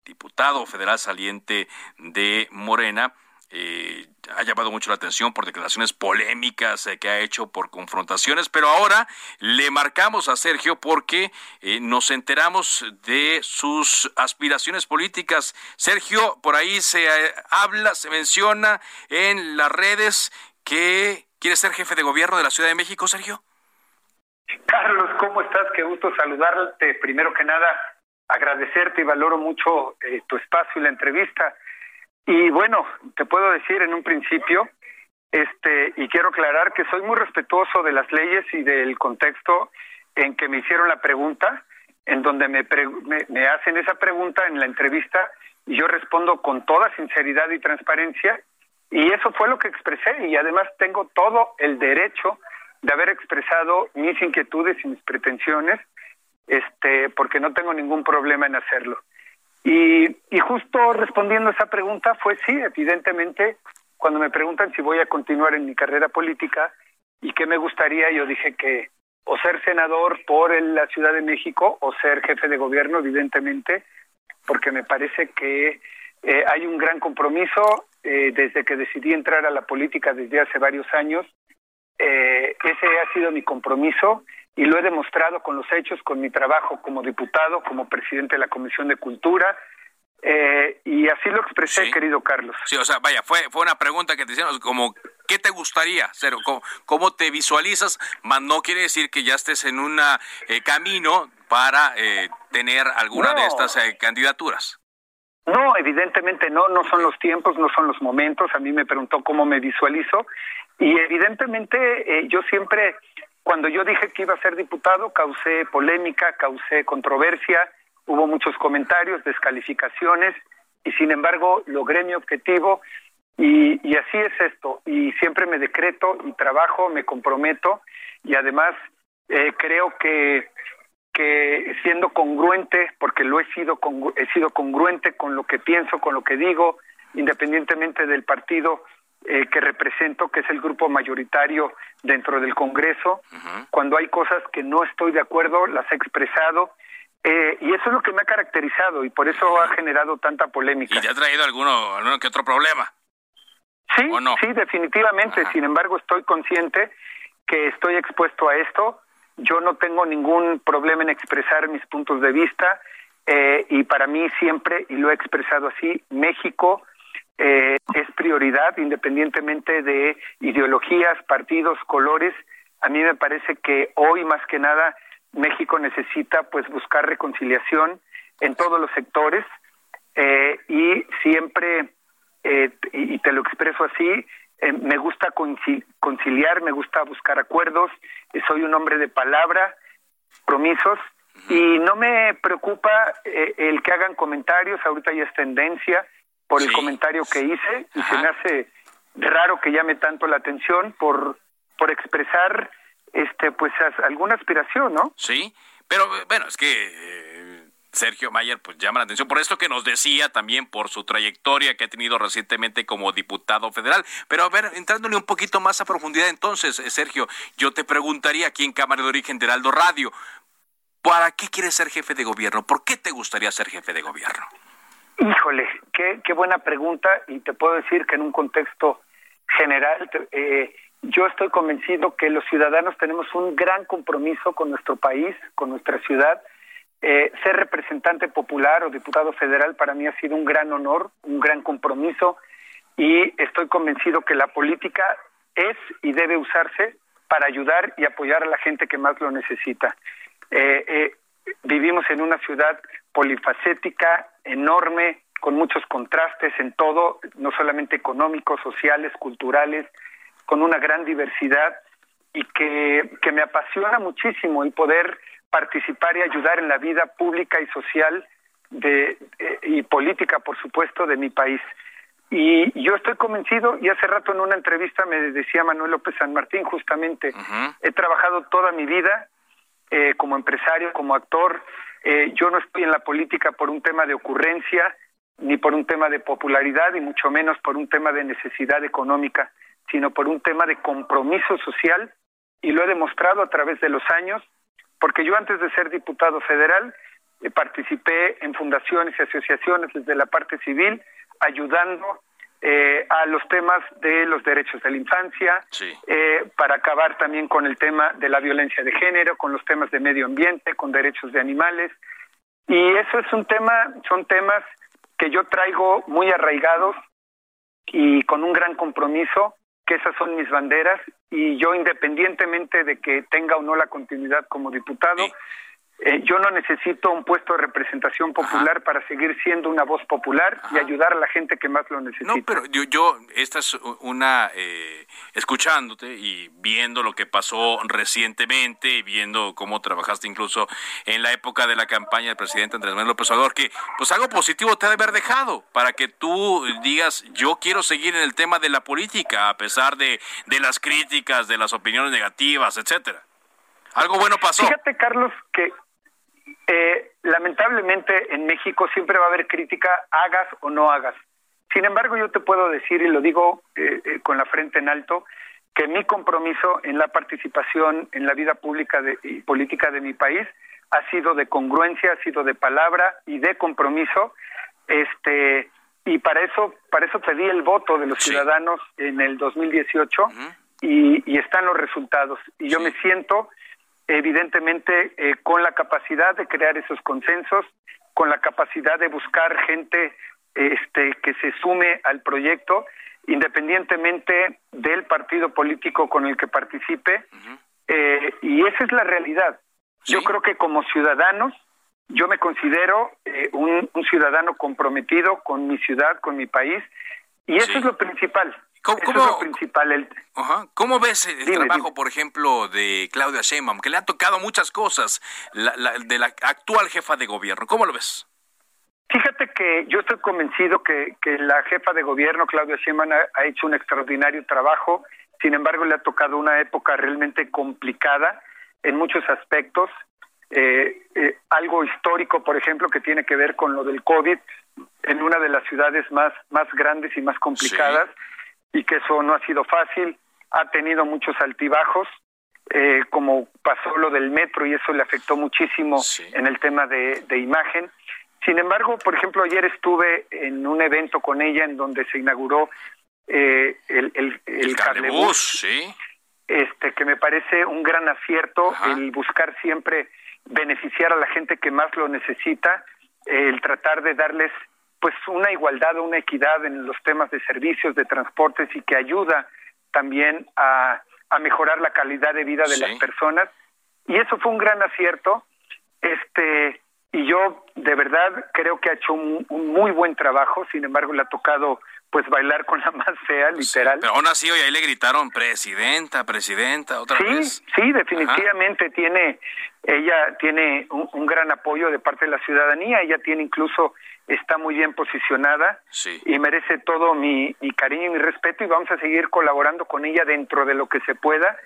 Speaker 1: diputado federal saliente de Morena, eh, ha llamado mucho la atención por declaraciones polémicas eh, que ha hecho por confrontaciones, pero ahora le marcamos a Sergio porque eh, nos enteramos de sus aspiraciones políticas. Sergio, por ahí se habla, se menciona en las redes que quiere ser jefe de gobierno de la Ciudad de México, Sergio.
Speaker 15: Carlos, ¿cómo estás? Qué gusto saludarte. Primero que nada, agradecerte y valoro mucho eh, tu espacio y la entrevista. Y bueno, te puedo decir en un principio, este, y quiero aclarar que soy muy respetuoso de las leyes y del contexto en que me hicieron la pregunta, en donde me, me, hacen esa pregunta en la entrevista y yo respondo con toda sinceridad y transparencia y eso fue lo que expresé y además tengo todo el derecho de haber expresado mis inquietudes y mis pretensiones este, porque no tengo ningún problema en hacerlo. Y, y justo respondiendo a esa pregunta fue sí, evidentemente, cuando me preguntan si voy a continuar en mi carrera política y qué me gustaría, yo dije que o ser senador por la Ciudad de México o ser jefe de gobierno, evidentemente, porque me parece que eh, hay un gran compromiso eh, desde que decidí entrar a la política desde hace varios años eh, ese ha sido mi compromiso y lo he demostrado con los hechos, con mi trabajo como diputado, como presidente de la Comisión de Cultura, eh, y así lo expresé, querido Carlos.
Speaker 1: Sí, o sea, vaya, fue, fue una pregunta que te hicieron, como, ¿qué te gustaría hacer? ¿Cómo, te visualizas? Más no quiere decir que ya estés en un eh, camino para eh, tener alguna de estas candidaturas.
Speaker 15: No, evidentemente no, no son los tiempos, no son los momentos. A mí me preguntó cómo me visualizo y evidentemente yo siempre, cuando yo dije que iba a ser diputado, causé polémica, causé controversia hubo muchos comentarios, descalificaciones, y sin embargo logré mi objetivo y, así es esto. Y siempre me decreto y trabajo, me comprometo y además eh, creo que, que siendo congruente, porque lo he sido, he sido congruente con lo que pienso, con lo que digo, independientemente del partido eh, que represento, que es el grupo mayoritario dentro del Congreso. Cuando hay cosas que no estoy de acuerdo, las he expresado eh, y eso es lo que me ha caracterizado y por eso ha generado tanta polémica.
Speaker 1: ¿Y te ha traído alguno, alguno que otro problema?
Speaker 15: Sí, sí, definitivamente. Sin embargo, estoy consciente que estoy expuesto a esto. Yo no tengo ningún problema en expresar mis puntos de vista eh, y para mí siempre, y lo he expresado así, México eh, es prioridad independientemente de ideologías, partidos, colores. A mí me parece que hoy más que nada México necesita pues buscar reconciliación en todos los sectores eh, y siempre eh, y te lo expreso así eh, me gusta conciliar me gusta buscar acuerdos soy un hombre de palabra compromisos y no me preocupa el que hagan comentarios ahorita ya es tendencia por el comentario que hice y se me hace raro que llame tanto la atención por por expresar este pues alguna aspiración, ¿no?
Speaker 1: Sí, pero bueno, es que eh, Sergio Mayer pues llama la atención por esto que nos decía también por su trayectoria que ha tenido recientemente como diputado federal. Pero a ver, entrándole un poquito más a profundidad entonces, eh, Sergio, yo te preguntaría aquí en Cámara de Origen de Heraldo Radio, ¿para qué quieres ser jefe de gobierno? ¿Por qué te gustaría ser jefe de gobierno?
Speaker 15: Híjole, qué, buena pregunta y te puedo decir que en un contexto general eh, yo estoy convencido que los ciudadanos tenemos un gran compromiso con nuestro país, con nuestra ciudad. Eh, ser representante popular o diputado federal para mí ha sido un gran honor, un gran compromiso y estoy convencido que la política es y debe usarse para ayudar y apoyar a la gente que más lo necesita. Eh, eh, vivimos en una ciudad polifacética, enorme, con muchos contrastes en todo, no solamente económicos, sociales, culturales, con una gran diversidad y que, que me apasiona muchísimo el poder participar y ayudar en la vida pública y social de, eh, y política, por supuesto, de mi país. Y yo estoy convencido, y hace rato en una entrevista me decía Manuel López San Martín, justamente, he trabajado toda mi vida eh, como empresario, como actor, eh, yo no estoy en la política por un tema de ocurrencia, ni por un tema de popularidad, y mucho menos por un tema de necesidad económica sino por un tema de compromiso social y lo he demostrado a través de los años, porque yo antes de ser diputado federal eh, participé en fundaciones y asociaciones desde la parte civil, ayudando eh, a los temas de los derechos de la infancia, eh, para acabar también con el tema de la violencia de género, con los temas de medio ambiente, con derechos de animales. Y eso es un tema, son temas que yo traigo muy arraigados y con un gran compromiso que esas son mis banderas y yo independientemente de que tenga o no la continuidad como diputado, eh, yo no necesito un puesto de representación popular para seguir siendo una voz popular y ayudar a la gente que más lo necesita.
Speaker 1: No, pero yo, yo esta es una, eh, escuchándote y viendo lo que pasó recientemente y viendo cómo trabajaste incluso en la época de la campaña del presidente Andrés Manuel López Obrador, que pues algo positivo te ha de haber dejado para que tú digas, yo quiero seguir en el tema de la política a pesar de, de las críticas, de las opiniones negativas, etcétera. Algo bueno pasó.
Speaker 15: Fíjate, Carlos, que eh, lamentablemente en México siempre va a haber crítica, hagas o no hagas. Sin embargo, yo te puedo decir, y lo digo eh, eh, con la frente en alto, que mi compromiso en la participación en la vida pública y política de mi país ha sido de congruencia, ha sido de palabra y de compromiso. Este, y para eso, para eso pedí el voto de los ciudadanos en el 2018 y, están los resultados. Y yo me siento evidentemente eh, con la capacidad de crear esos consensos, con la capacidad de buscar gente este, que se sume al proyecto, independientemente del partido político con el que participe. Eh, y esa es la realidad. Yo creo que como ciudadanos, yo me considero eh, un, ciudadano comprometido con mi ciudad, con mi país, y eso es lo principal.
Speaker 1: ¿Cómo,
Speaker 15: eso es lo principal. El...
Speaker 1: ¿Cómo ves el trabajo, por ejemplo, de Claudia Sheinbaum, que le ha tocado muchas cosas, de la actual jefa de gobierno? ¿Cómo lo ves?
Speaker 15: Fíjate que yo estoy convencido que, que la jefa de gobierno, Claudia Sheinbaum, ha, hecho un extraordinario trabajo. Sin embargo, le ha tocado una época realmente complicada en muchos aspectos. Eh, eh, algo histórico, por ejemplo, que tiene que ver con lo del COVID en una de las ciudades más, más grandes y más complicadas, y que eso no ha sido fácil. Ha tenido muchos altibajos, eh, como pasó lo del metro, y eso le afectó muchísimo en el tema de, de imagen. Sin embargo, por ejemplo, ayer estuve en un evento con ella en donde se inauguró eh, el, el, el,
Speaker 1: sí.
Speaker 15: este, que me parece un gran acierto el buscar siempre beneficiar a la gente que más lo necesita, el tratar de darles pues una igualdad o una equidad en los temas de servicios, de transportes y que ayuda también a, a mejorar la calidad de vida de las personas. Y eso fue un gran acierto. Este, y yo de verdad creo que ha hecho un, muy buen trabajo, sin embargo le ha tocado pues bailar con la más fea, literal.
Speaker 1: pero aún así hoy ahí le gritaron presidenta, presidenta, otra
Speaker 15: sí,
Speaker 1: vez.
Speaker 15: Sí, definitivamente tiene, ella tiene un, gran apoyo de parte de la ciudadanía, ella tiene incluso, está muy bien posicionada y merece todo mi, mi cariño y mi respeto y vamos a seguir colaborando con ella dentro de lo que se pueda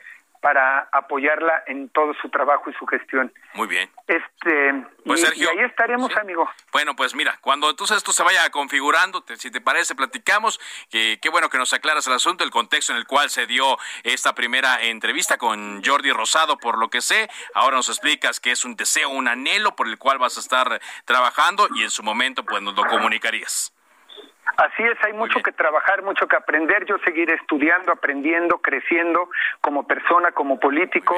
Speaker 15: para apoyarla en todo su trabajo y su gestión.
Speaker 1: Muy bien.
Speaker 15: Este,
Speaker 1: pues,
Speaker 15: y, ahí estaremos, amigo.
Speaker 1: Bueno, pues mira, cuando entonces esto se vaya configurando, si te parece, platicamos. Que, qué bueno que nos aclaras el asunto, el contexto en el cual se dio esta primera entrevista con Jordi Rosado, por lo que sé. Ahora nos explicas que es un deseo, un anhelo por el cual vas a estar trabajando y en su momento pues nos lo comunicarías.
Speaker 15: Así es, hay mucho que trabajar, mucho que aprender. Yo seguiré estudiando, aprendiendo, creciendo como persona, como político,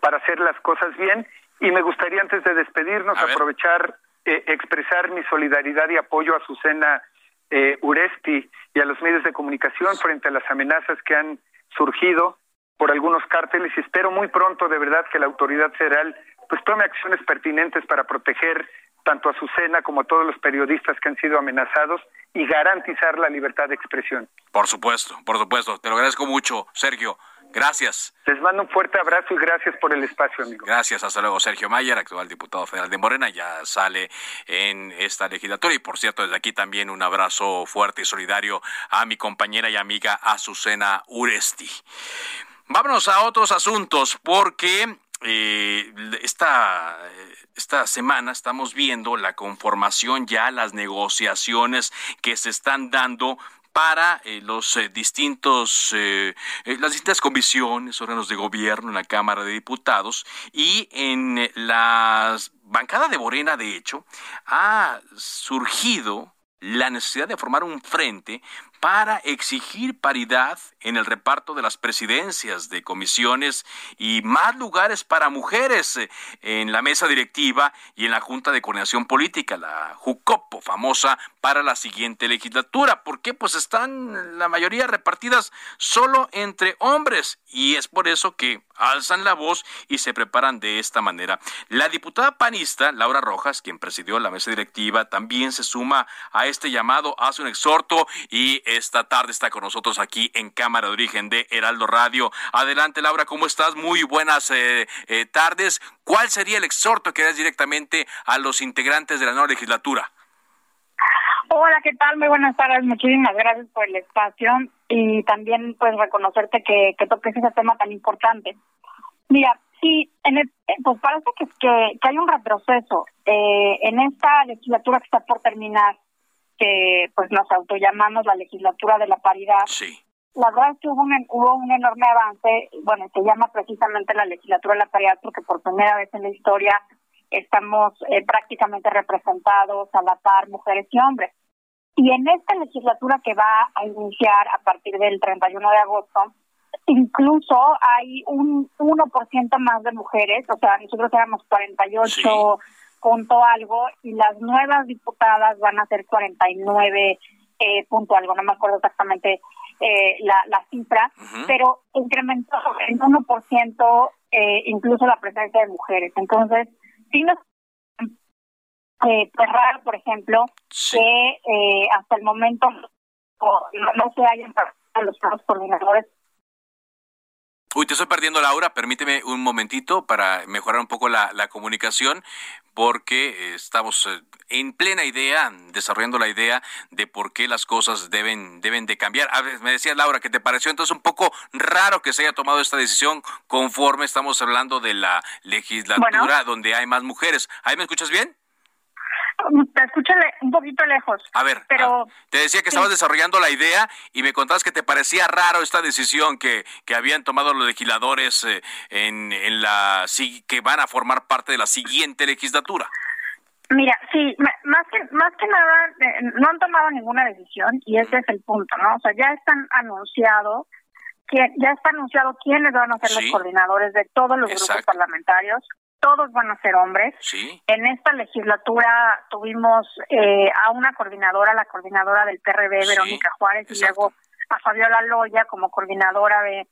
Speaker 15: para hacer las cosas bien. Y me gustaría, antes de despedirnos, aprovechar, eh, expresar mi solidaridad y apoyo a Susana eh, Uresti y a los medios de comunicación frente a las amenazas que han surgido por algunos cárteles y espero muy pronto de verdad que la autoridad federal pues tome acciones pertinentes para proteger tanto a Susana como a todos los periodistas que han sido amenazados y garantizar la libertad de expresión.
Speaker 1: Por supuesto, por supuesto. Te lo agradezco mucho, Sergio. Gracias.
Speaker 15: Les mando un fuerte abrazo y gracias por el espacio, amigo.
Speaker 1: Gracias, hasta luego. Sergio Mayer, actual diputado federal de Morena, ya sale en esta legislatura. Y por cierto, desde aquí también un abrazo fuerte y solidario a mi compañera y amiga Azucena Uresti. Vámonos a otros asuntos, porque eh, esta, esta semana estamos viendo la conformación ya, las negociaciones que se están dando para eh, los eh, distintos las distintas comisiones, órganos de gobierno en la Cámara de Diputados y en la bancada de Morena, de hecho, ha surgido la necesidad de formar un frente para exigir paridad en el reparto de las presidencias de comisiones y más lugares para mujeres eh, en la mesa directiva y en la Junta de Coordinación Política, la JUCOPO, famosa para la siguiente legislatura. ¿Por qué? Pues están la mayoría repartidas solo entre hombres y es por eso que alzan la voz y se preparan de esta manera. La diputada panista, Laura Rojas, quien presidió la mesa directiva, también se suma a este llamado, hace un exhorto y esta tarde está con nosotros aquí en Cámara de Origen de Heraldo Radio. Adelante, Laura, ¿cómo estás? Muy buenas eh, eh, tardes. ¿Cuál sería el exhorto que das directamente a los integrantes de la nueva legislatura?
Speaker 16: Hola, ¿qué tal? Muy buenas tardes. Muchísimas gracias por el espacio y también pues reconocerte que, que toques ese tema tan importante. Mira, sí, en el, pues parece que, que, que hay un retroceso eh, en esta legislatura que está por terminar que pues nos autollamamos la legislatura de la paridad.
Speaker 1: Sí.
Speaker 16: La verdad es que hubo un, hubo un enorme avance, bueno, se llama precisamente la legislatura de la paridad porque por primera vez en la historia estamos eh, prácticamente representados a la par mujeres y hombres. Y en esta legislatura que va a iniciar a partir del 31 de agosto, incluso hay un 1% más de mujeres, o sea, nosotros éramos 48 punto algo y las nuevas diputadas van a ser 49 eh, punto algo, no me acuerdo exactamente eh, la, la cifra, pero incrementó en 1% eh, incluso la presencia de mujeres. Entonces, sí nos eh, pues raro, por ejemplo, que eh, hasta el momento no, no se hayan los coordinadores
Speaker 1: Uy, te estoy perdiendo, Laura. Permíteme un momentito para mejorar un poco la, la comunicación, porque estamos eh, en plena idea, desarrollando la idea de por qué las cosas deben, deben de cambiar. A ver, me decía Laura que te pareció entonces un poco raro que se haya tomado esta decisión conforme estamos hablando de la legislatura donde hay más mujeres. ¿Ahí me escuchas bien?
Speaker 16: Te escucho un poquito lejos.
Speaker 1: A ver, pero te decía que estabas desarrollando la idea y me contabas que te parecía raro esta decisión que, que habían tomado los legisladores eh, en, en la que van a formar parte de la siguiente legislatura.
Speaker 16: Mira, sí, más que más que nada eh, no han tomado ninguna decisión y ese es el punto, ¿no? O sea, ya están anunciado que ya está anunciado quiénes van a ser los coordinadores de todos los grupos parlamentarios todos van a ser hombres.
Speaker 1: Sí.
Speaker 16: En esta legislatura tuvimos eh, a una coordinadora, la coordinadora del PRB, Verónica Juárez, y luego a Fabiola Loya como coordinadora de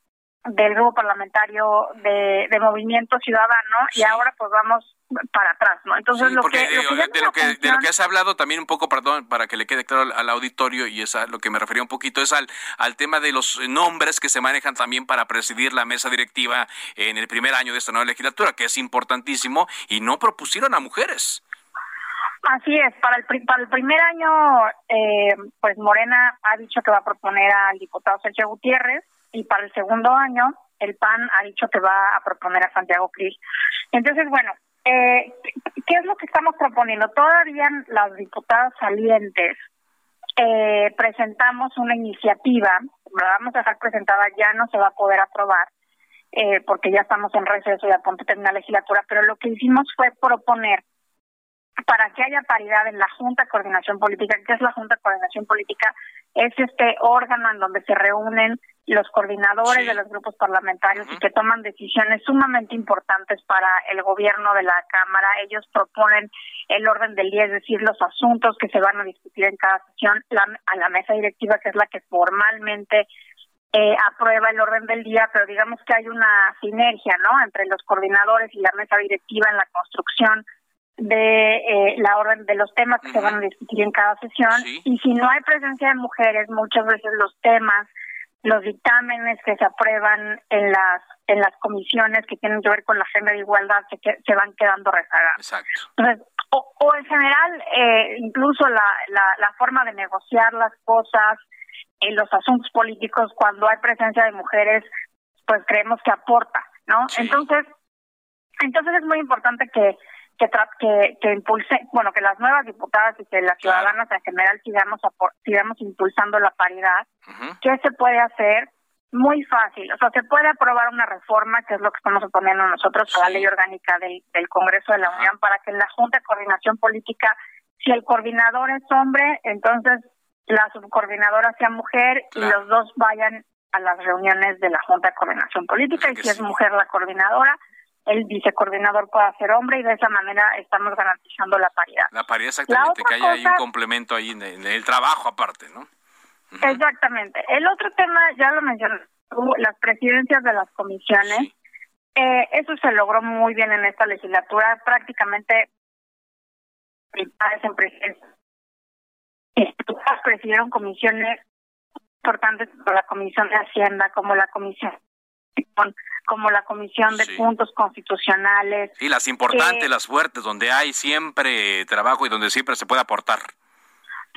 Speaker 16: del grupo parlamentario de, de Movimiento Ciudadano y ahora pues vamos para atrás, ¿no? Entonces lo, que,
Speaker 1: de, lo que, de lo que has hablado también un poco, perdón, para que le quede claro al, auditorio y es lo que me refería un poquito es al, al tema de los nombres que se manejan también para presidir la mesa directiva en el primer año de esta nueva legislatura, que es importantísimo y no propusieron a mujeres.
Speaker 16: Así es, para el, para el primer año, eh, pues Morena ha dicho que va a proponer al diputado Sergio Gutiérrez y para el segundo año el PAN ha dicho que va a proponer a Santiago Cris. Entonces, bueno, eh, ¿qué es lo que estamos proponiendo? Todavía las diputadas salientes eh, presentamos una iniciativa, la vamos a dejar presentada, ya no se va a poder aprobar, eh, porque ya estamos en receso y a punto de terminar la legislatura, pero lo que hicimos fue proponer para que haya paridad en la Junta de Coordinación Política, ¿qué es la Junta de Coordinación Política? Es este órgano en donde se reúnen los coordinadores de los grupos parlamentarios y que toman decisiones sumamente importantes para el gobierno de la Cámara. Ellos proponen el orden del día, es decir, los asuntos que se van a discutir en cada sesión a la mesa directiva, que es la que formalmente eh, aprueba el orden del día, pero digamos que hay una sinergia, ¿no?, entre los coordinadores y la mesa directiva en la construcción de eh, la orden de los temas que se van a discutir en cada sesión y si no hay presencia de mujeres muchas veces los temas los dictámenes que se aprueban en las en las comisiones que tienen que ver con la agenda de igualdad se, se van quedando rezagadas.
Speaker 1: Exacto.
Speaker 16: o, o, en general, eh, incluso la, la, la, forma de negociar las cosas en los asuntos políticos, cuando hay presencia de mujeres, pues creemos que aporta, ¿no? Entonces, entonces es muy importante que que, que, que impulse, bueno, que las nuevas diputadas y que las ciudadanas en general sigamos, sigamos impulsando la paridad. ¿Qué se puede hacer? Muy fácil. O sea, se puede aprobar una reforma, que es lo que estamos oponiendo nosotros a la ley orgánica del, del Congreso de la Unión, para que en la Junta de Coordinación Política, si el coordinador es hombre, entonces la subcoordinadora sea mujer y los dos vayan a las reuniones de la Junta de Coordinación Política y si es mujer la coordinadora, el vicecoordinador pueda ser hombre y de esa manera estamos garantizando la paridad.
Speaker 1: La paridad exactamente, que haya ahí un complemento ahí en el, trabajo aparte, ¿no?
Speaker 16: Exactamente. El otro tema, ya lo mencioné, las presidencias de las comisiones. Eh, eso se logró muy bien en esta legislatura. Prácticamente presidieron comisiones importantes como la Comisión de Hacienda, como la Comisión como la Comisión de Puntos Constitucionales.
Speaker 1: Y las importantes, las fuertes, donde hay siempre trabajo y donde siempre se puede aportar.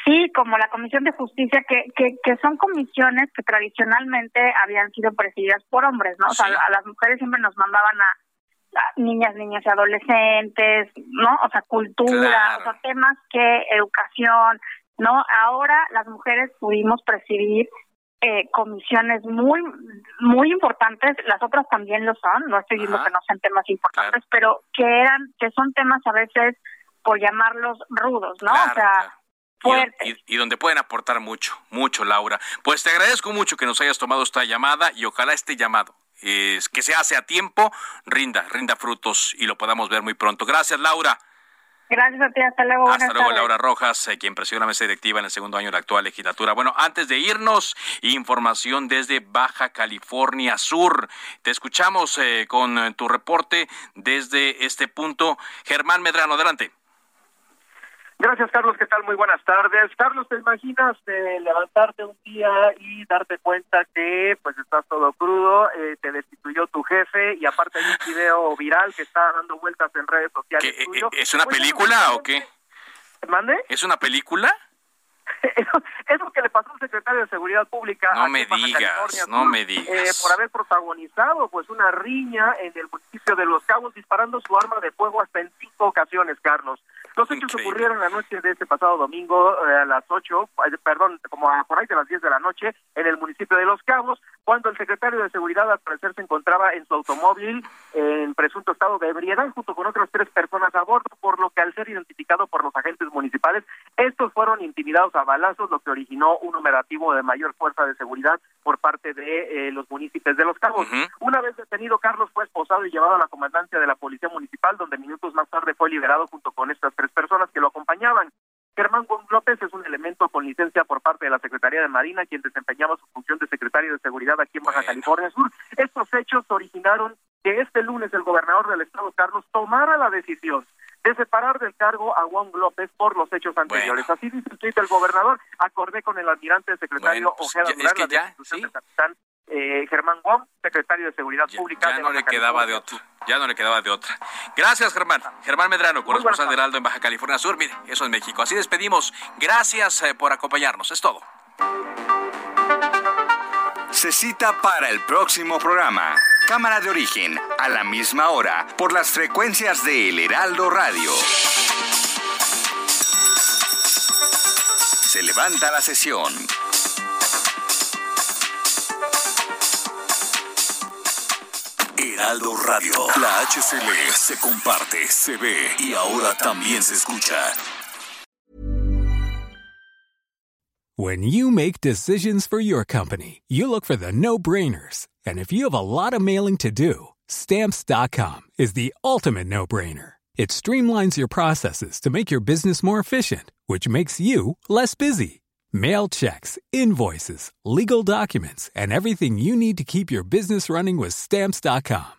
Speaker 16: Sí, como la Comisión de Justicia, que, que, que son comisiones que tradicionalmente habían sido presididas por hombres, ¿no? O sea, a las mujeres siempre nos mandaban a, niñas, niñas y adolescentes, ¿no? O sea, cultura, o sea, temas que educación, ¿no? Ahora las mujeres pudimos presidir eh, comisiones muy muy importantes las otras también lo son no estoy diciendo que no sean temas importantes pero que eran que son temas a veces por llamarlos rudos no o sea
Speaker 1: y, donde pueden aportar mucho, mucho, Laura. Pues te agradezco mucho que nos hayas tomado esta llamada y ojalá este llamado que se hace a tiempo rinda, rinda frutos y lo podamos ver muy pronto. Gracias, Laura.
Speaker 16: Gracias a ti, hasta luego.
Speaker 1: Hasta luego, Laura Rojas, eh, quien presiona la mesa directiva en el segundo año de la actual legislatura. Bueno, antes de irnos, información desde Baja California Sur. Te escuchamos eh, con eh, tu reporte desde este punto. Germán Medrano, adelante.
Speaker 10: Gracias, Carlos. ¿Qué tal? Muy buenas tardes. Carlos, ¿te imaginas levantarte un día y darte cuenta que pues estás todo crudo, eh, te destituyó tu jefe y aparte hay un video viral que está dando vueltas en redes sociales?
Speaker 1: Eh, eh, ¿Es una pues, película o qué?
Speaker 10: ¿Mande?
Speaker 1: ¿Es una película? <laughs>
Speaker 10: Es lo que le pasó al secretario de Seguridad Pública.
Speaker 1: No me digas, no me digas.
Speaker 10: por haber protagonizado pues una riña en el municipio de Los Cabos disparando su arma de fuego hasta en cinco ocasiones, Carlos. Los hechos ocurrieron la noche de este pasado domingo eh, a las 8, eh, perdón, como a por ahí de las 10 de la noche en el municipio de Los Cabos, cuando el secretario de Seguridad al parecer se encontraba en su automóvil en presunto estado de ebriedad junto con otras tres personas a bordo, por lo que al ser identificado por los agentes municipales, estos fueron intimidados a balazos, lo que originó un operativo de mayor fuerza de seguridad por parte de eh, los municipios de Los Cabos. Una vez detenido, Carlos fue esposado y llevado a la comandancia de la Policía Municipal, donde minutos más tarde fue liberado junto con estas tres personas que lo acompañaban. Germán López es un elemento con licencia por parte de la Secretaría de Marina, quien desempeñaba su función de secretario de Seguridad aquí en Baja California Sur. Estos hechos originaron que este lunes el gobernador del estado, Carlos, tomara la decisión de separar del cargo a Juan López por los hechos anteriores. Así dice el tweet del gobernador, acordé con el almirante secretario
Speaker 1: pues Ojeda
Speaker 10: Durán, la capitán eh, Germán Wong, secretario de Seguridad Pública.
Speaker 1: Ya no le quedaba de otro, ya no le quedaba de otra. Gracias, Germán. Germán Medrano, corresponsal de Heraldo en Baja California Sur. Mire, eso es México. Así despedimos. Gracias eh, por acompañarnos. Es todo.
Speaker 12: Se cita para el próximo programa. Cámara de origen, a la misma hora, por las frecuencias de El Heraldo Radio. Se levanta la sesión. Heraldo Radio. La HCL se comparte, se ve y ahora también se escucha.
Speaker 17: When you make decisions for your company, you look for the no-brainers. And if you have a lot of mailing to do, stamps.com is the ultimate no-brainer. It streamlines your processes to make your business more efficient, which makes you less busy. Mail checks, invoices, legal documents, and everything you need to keep your business running with stamps.com.